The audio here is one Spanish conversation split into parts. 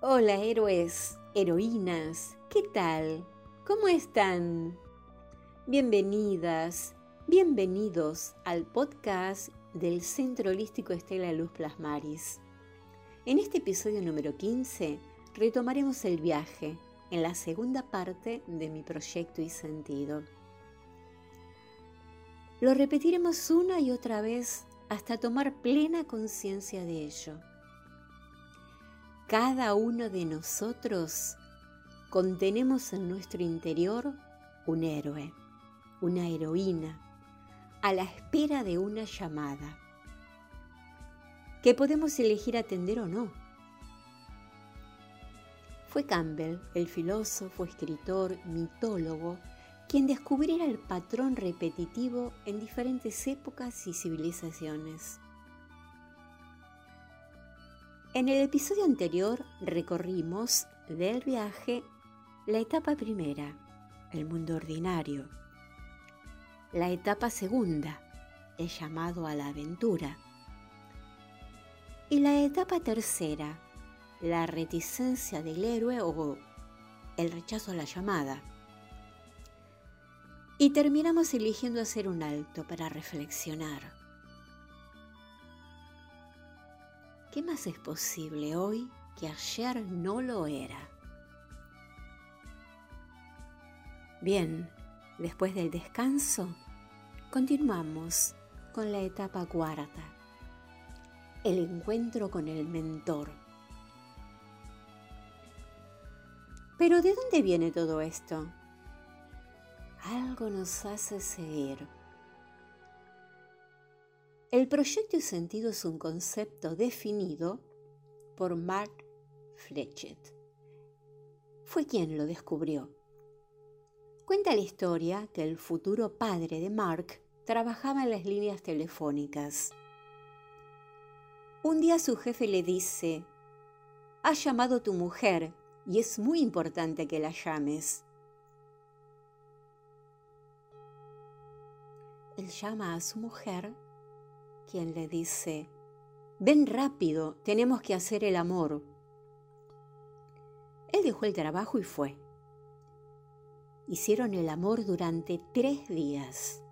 Hola héroes, heroínas, ¿qué tal? ¿Cómo están? Bienvenidas, bienvenidos al podcast del Centro Holístico Estela Luz Plasmaris. En este episodio número 15 retomaremos el viaje en la segunda parte de mi proyecto y sentido. Lo repetiremos una y otra vez hasta tomar plena conciencia de ello cada uno de nosotros contenemos en nuestro interior un héroe, una heroína, a la espera de una llamada, que podemos elegir atender o no. Fue Campbell, el filósofo, escritor, mitólogo, quien descubriera el patrón repetitivo en diferentes épocas y civilizaciones. En el episodio anterior recorrimos del viaje la etapa primera, el mundo ordinario, la etapa segunda, el llamado a la aventura, y la etapa tercera, la reticencia del héroe o el rechazo a la llamada. Y terminamos eligiendo hacer un alto para reflexionar ¿Qué más es posible hoy que ayer no lo era? Bien, después del descanso, continuamos con la etapa cuarta, el encuentro con el mentor. Pero ¿de dónde viene todo esto? Algo nos hace seguir el proyecto y sentido es un concepto definido por Mark Fletcher. Fue quien lo descubrió. Cuenta la historia que el futuro padre de Mark trabajaba en las líneas telefónicas. Un día su jefe le dice, ha llamado tu mujer y es muy importante que la llames. Él llama a su mujer quien le dice, ven rápido, tenemos que hacer el amor. Él dejó el trabajo y fue. Hicieron el amor durante tres días.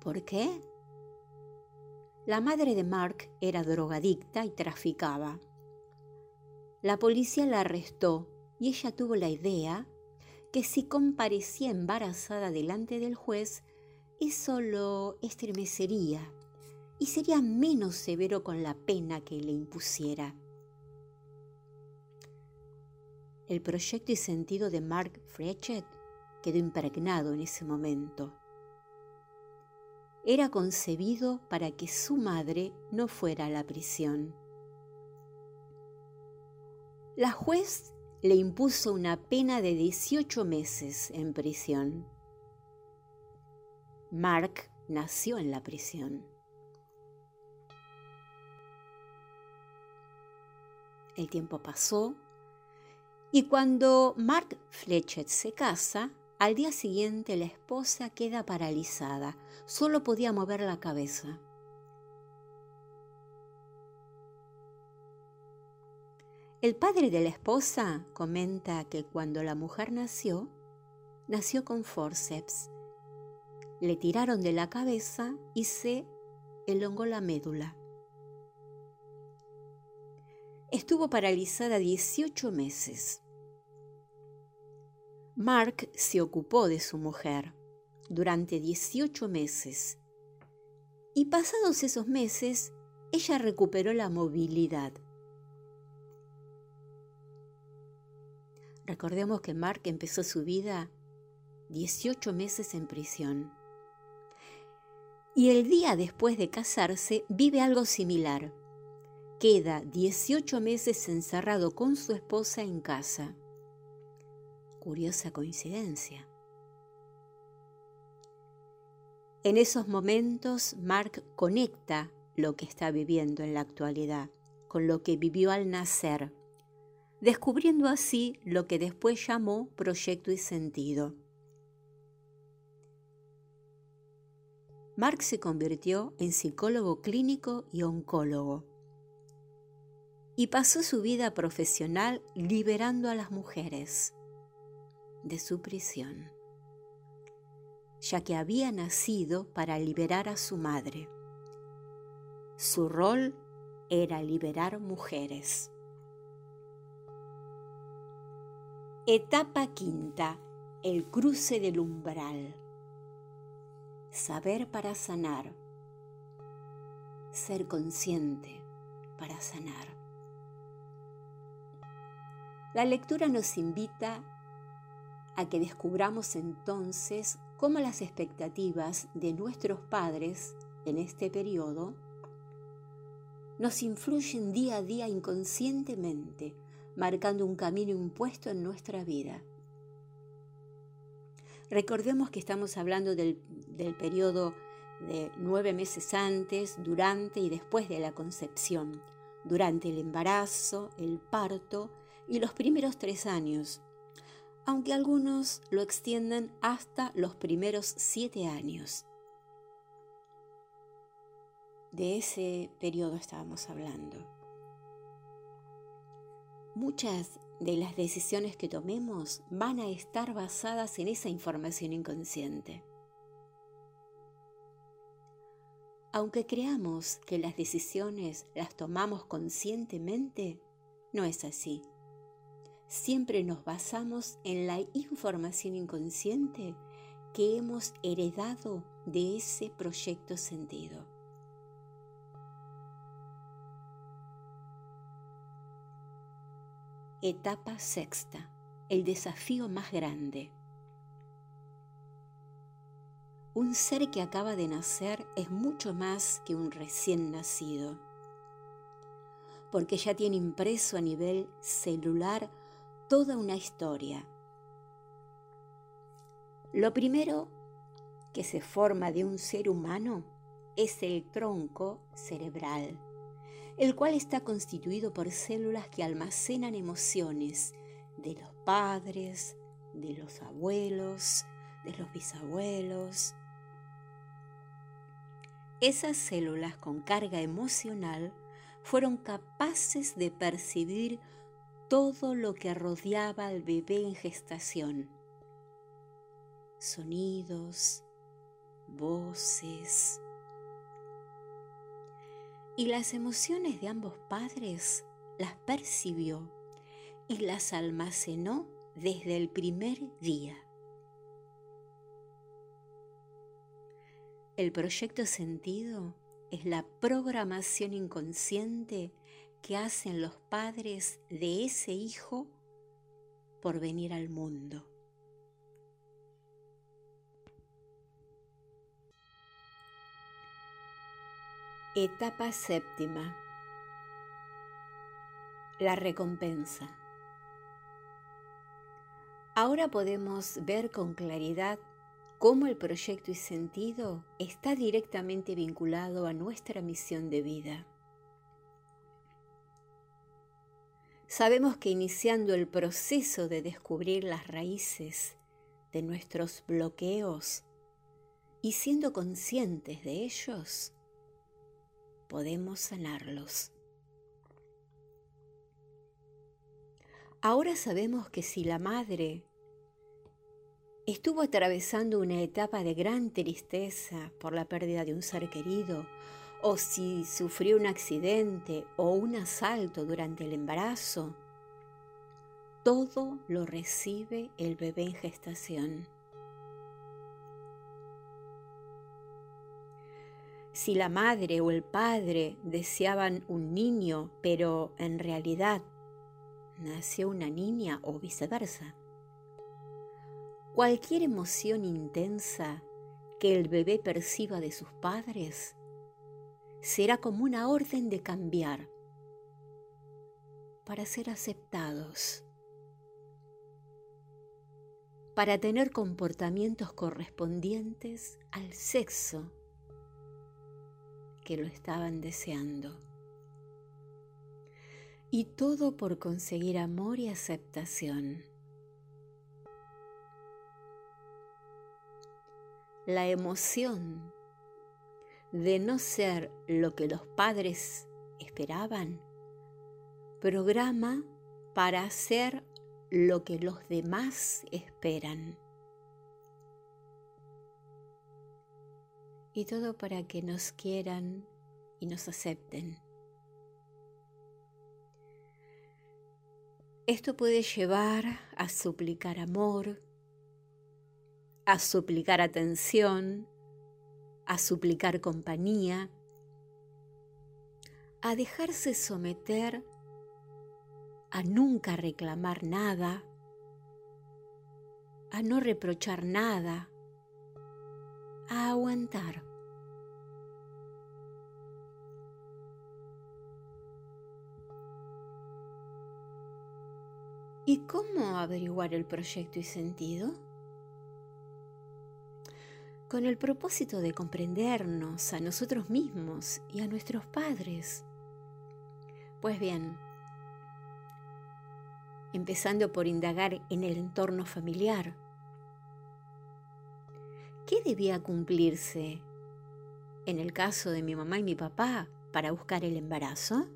¿Por qué? La madre de Mark era drogadicta y traficaba. La policía la arrestó y ella tuvo la idea que si comparecía embarazada delante del juez, eso lo estremecería y sería menos severo con la pena que le impusiera. El proyecto y sentido de Mark Frechet quedó impregnado en ese momento. Era concebido para que su madre no fuera a la prisión. La juez le impuso una pena de 18 meses en prisión. Mark nació en la prisión. El tiempo pasó y cuando Mark Fletcher se casa, al día siguiente la esposa queda paralizada, solo podía mover la cabeza. El padre de la esposa comenta que cuando la mujer nació, nació con forceps le tiraron de la cabeza y se elongó la médula. Estuvo paralizada 18 meses. Mark se ocupó de su mujer durante 18 meses y pasados esos meses ella recuperó la movilidad. Recordemos que Mark empezó su vida 18 meses en prisión y el día después de casarse vive algo similar. Queda 18 meses encerrado con su esposa en casa. Curiosa coincidencia. En esos momentos, Mark conecta lo que está viviendo en la actualidad con lo que vivió al nacer, descubriendo así lo que después llamó proyecto y sentido. Mark se convirtió en psicólogo clínico y oncólogo. y pasó su vida profesional liberando a las mujeres de su prisión, ya que había nacido para liberar a su madre. Su rol era liberar mujeres. Etapa quinta, el cruce del umbral. Saber para sanar. Ser consciente para sanar. La lectura nos invita a que descubramos entonces cómo las expectativas de nuestros padres en este periodo nos influyen día a día inconscientemente, marcando un camino impuesto en nuestra vida. Recordemos que estamos hablando del, del periodo de nueve meses antes, durante y después de la concepción, durante el embarazo, el parto y los primeros tres años, aunque algunos lo extienden hasta los primeros siete años. De ese periodo estábamos hablando. Muchas de las decisiones que tomemos van a estar basadas en esa información inconsciente. Aunque creamos que las decisiones las tomamos conscientemente, no es así siempre nos basamos en la información inconsciente que hemos heredado de ese proyecto sentido. Etapa sexta, el desafío más grande. Un ser que acaba de nacer es mucho más que un recién nacido, porque ya tiene impreso a nivel celular toda una historia. Lo primero que se forma de un ser humano es el tronco cerebral, el cual está constituido por células que almacenan emociones de los padres, de los abuelos, de los bisabuelos. Esas células con carga emocional fueron capaces de percibir todo lo que rodeaba al bebé en gestación. Sonidos, voces. Y las emociones de ambos padres las percibió y las almacenó desde el primer día. El proyecto sentido es la programación inconsciente que hacen los padres de ese hijo por venir al mundo. Etapa séptima. La recompensa. Ahora podemos ver con claridad cómo el proyecto y sentido está directamente vinculado a nuestra misión de vida. Sabemos que iniciando el proceso de descubrir las raíces de nuestros bloqueos y siendo conscientes de ellos, podemos sanarlos. Ahora sabemos que si la madre estuvo atravesando una etapa de gran tristeza por la pérdida de un ser querido o si sufrió un accidente o un asalto durante el embarazo, todo lo recibe el bebé en gestación. Si la madre o el padre deseaban un niño, pero en realidad nació una niña o viceversa, cualquier emoción intensa que el bebé perciba de sus padres será como una orden de cambiar para ser aceptados, para tener comportamientos correspondientes al sexo que lo estaban deseando. Y todo por conseguir amor y aceptación. La emoción de no ser lo que los padres esperaban, programa para hacer lo que los demás esperan. Y todo para que nos quieran y nos acepten. Esto puede llevar a suplicar amor, a suplicar atención, a suplicar compañía, a dejarse someter, a nunca reclamar nada, a no reprochar nada, a aguantar. ¿Y cómo averiguar el proyecto y sentido? Con el propósito de comprendernos a nosotros mismos y a nuestros padres. Pues bien, empezando por indagar en el entorno familiar. ¿Qué debía cumplirse en el caso de mi mamá y mi papá para buscar el embarazo?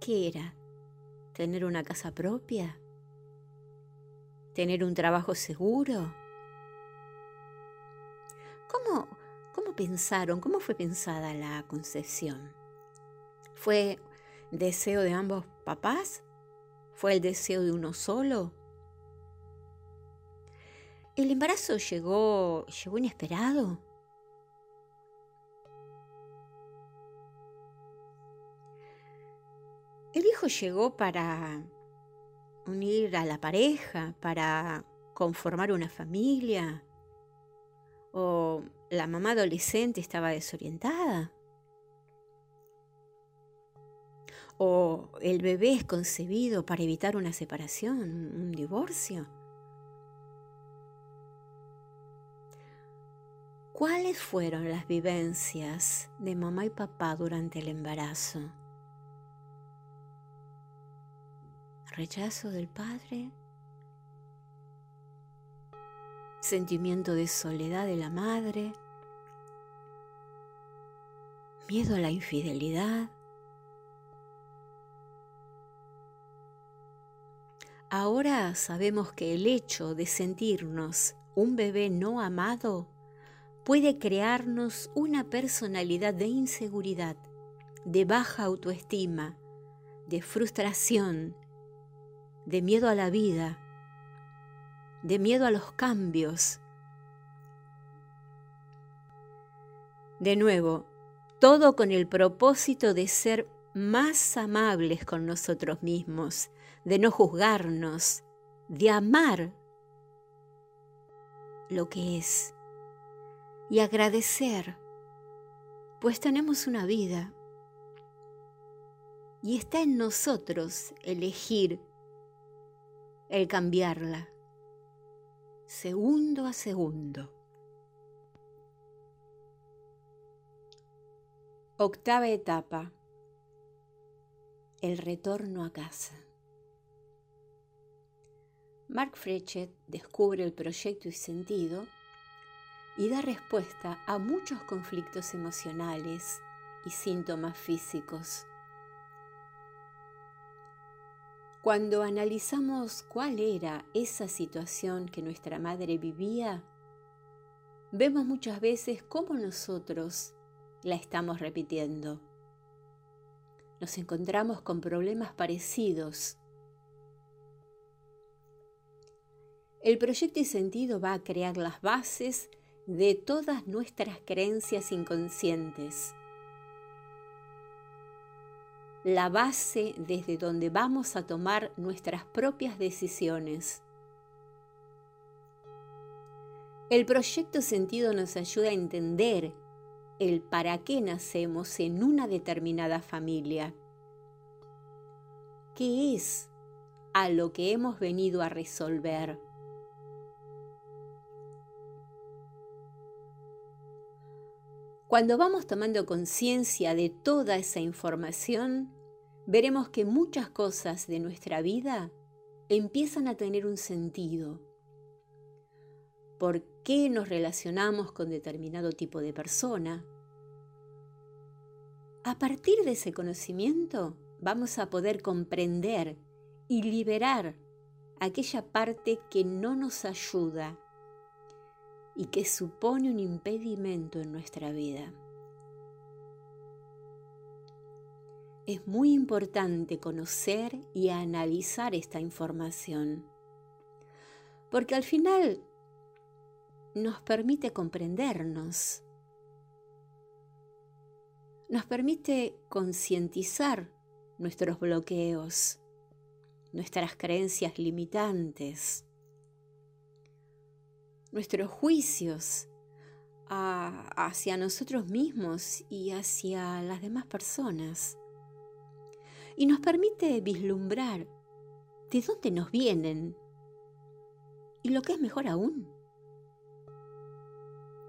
¿Qué era? Tener una casa propia, tener un trabajo seguro. ¿Cómo, cómo pensaron, cómo fue pensada la concepción? ¿Fue deseo de ambos papás? ¿Fue el deseo de uno solo? ¿El embarazo llegó, llegó inesperado? El hijo llegó para unir a la pareja, para conformar una familia, o la mamá adolescente estaba desorientada, o el bebé es concebido para evitar una separación, un divorcio. ¿Cuáles fueron las vivencias de mamá y papá durante el embarazo? Rechazo del padre, sentimiento de soledad de la madre, miedo a la infidelidad. Ahora sabemos que el hecho de sentirnos un bebé no amado puede crearnos una personalidad de inseguridad, de baja autoestima, de frustración, de miedo a la vida, de miedo a los cambios. De nuevo, todo con el propósito de ser más amables con nosotros mismos, de no juzgarnos, de amar lo que es y agradecer, pues tenemos una vida y está en nosotros elegir el cambiarla, segundo a segundo. Octava etapa. El retorno a casa. Mark Frechet descubre el proyecto y sentido y da respuesta a muchos conflictos emocionales y síntomas físicos Cuando analizamos cuál era esa situación que nuestra madre vivía, vemos muchas veces cómo nosotros la estamos repitiendo. Nos encontramos con problemas parecidos. El proyecto y sentido va a crear las bases de todas nuestras creencias inconscientes la base desde donde vamos a tomar nuestras propias decisiones. El proyecto sentido nos ayuda a entender el para qué nacemos en una determinada familia. ¿Qué es a lo que hemos venido a resolver? Cuando vamos tomando conciencia de toda esa información, veremos que muchas cosas de nuestra vida empiezan a tener un sentido. ¿Por qué nos relacionamos con determinado tipo de persona? A partir de ese conocimiento vamos a poder comprender y liberar aquella parte que no nos ayuda y que supone un impedimento en nuestra vida. Es muy importante conocer y analizar esta información, porque al final nos permite comprendernos, nos permite concientizar nuestros bloqueos, nuestras creencias limitantes, nuestros juicios hacia nosotros mismos y hacia las demás personas. Y nos permite vislumbrar de dónde nos vienen y lo que es mejor aún,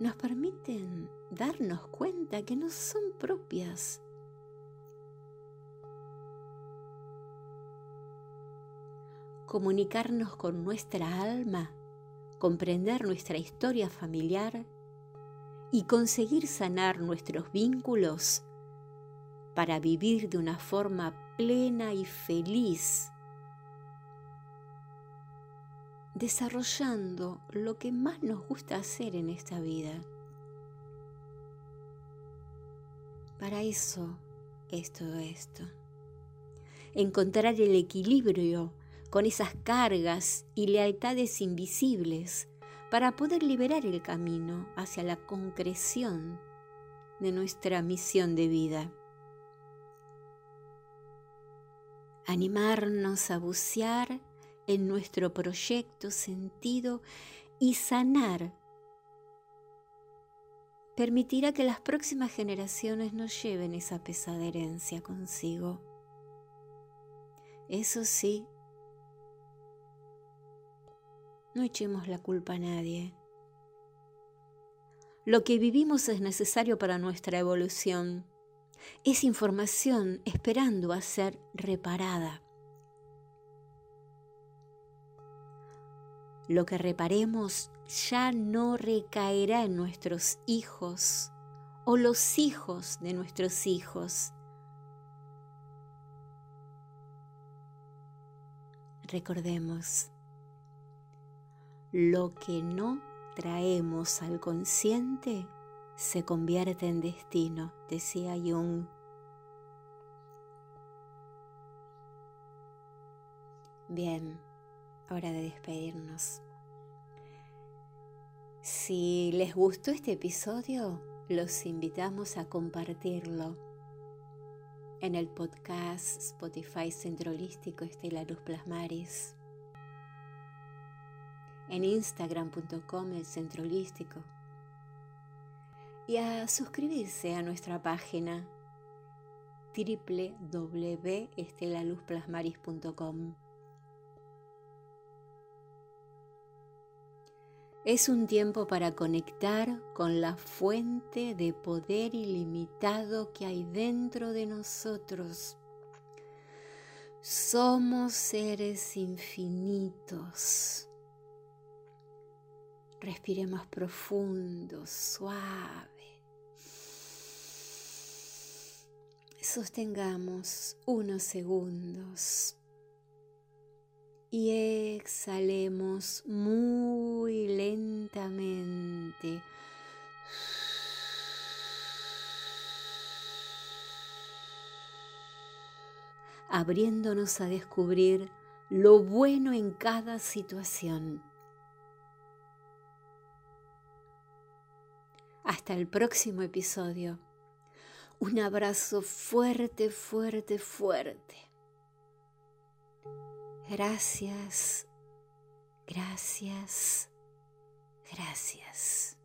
nos permiten darnos cuenta que no son propias. Comunicarnos con nuestra alma, comprender nuestra historia familiar y conseguir sanar nuestros vínculos para vivir de una forma plena y feliz desarrollando lo que más nos gusta hacer en esta vida. Para eso es todo esto. Encontrar el equilibrio con esas cargas y lealtades invisibles para poder liberar el camino hacia la concreción de nuestra misión de vida. Animarnos a bucear en nuestro proyecto sentido y sanar permitirá que las próximas generaciones no lleven esa pesada herencia consigo. Eso sí, no echemos la culpa a nadie. Lo que vivimos es necesario para nuestra evolución. Es información esperando a ser reparada. lo que reparemos ya no recaerá en nuestros hijos o los hijos de nuestros hijos. Recordemos, lo que no traemos al consciente se convierte en destino, decía Jung. Bien hora de despedirnos. Si les gustó este episodio, los invitamos a compartirlo en el podcast Spotify Centro Holístico Estela Luz Plasmaris, en instagram.com el y a suscribirse a nuestra página www.estelaluzplasmaris.com. Es un tiempo para conectar con la fuente de poder ilimitado que hay dentro de nosotros. Somos seres infinitos. Respiremos profundo, suave. Sostengamos unos segundos y exhalemos muy lentamente. abriéndonos a descubrir lo bueno en cada situación. Hasta el próximo episodio. Un abrazo fuerte, fuerte, fuerte. Gracias, gracias, gracias.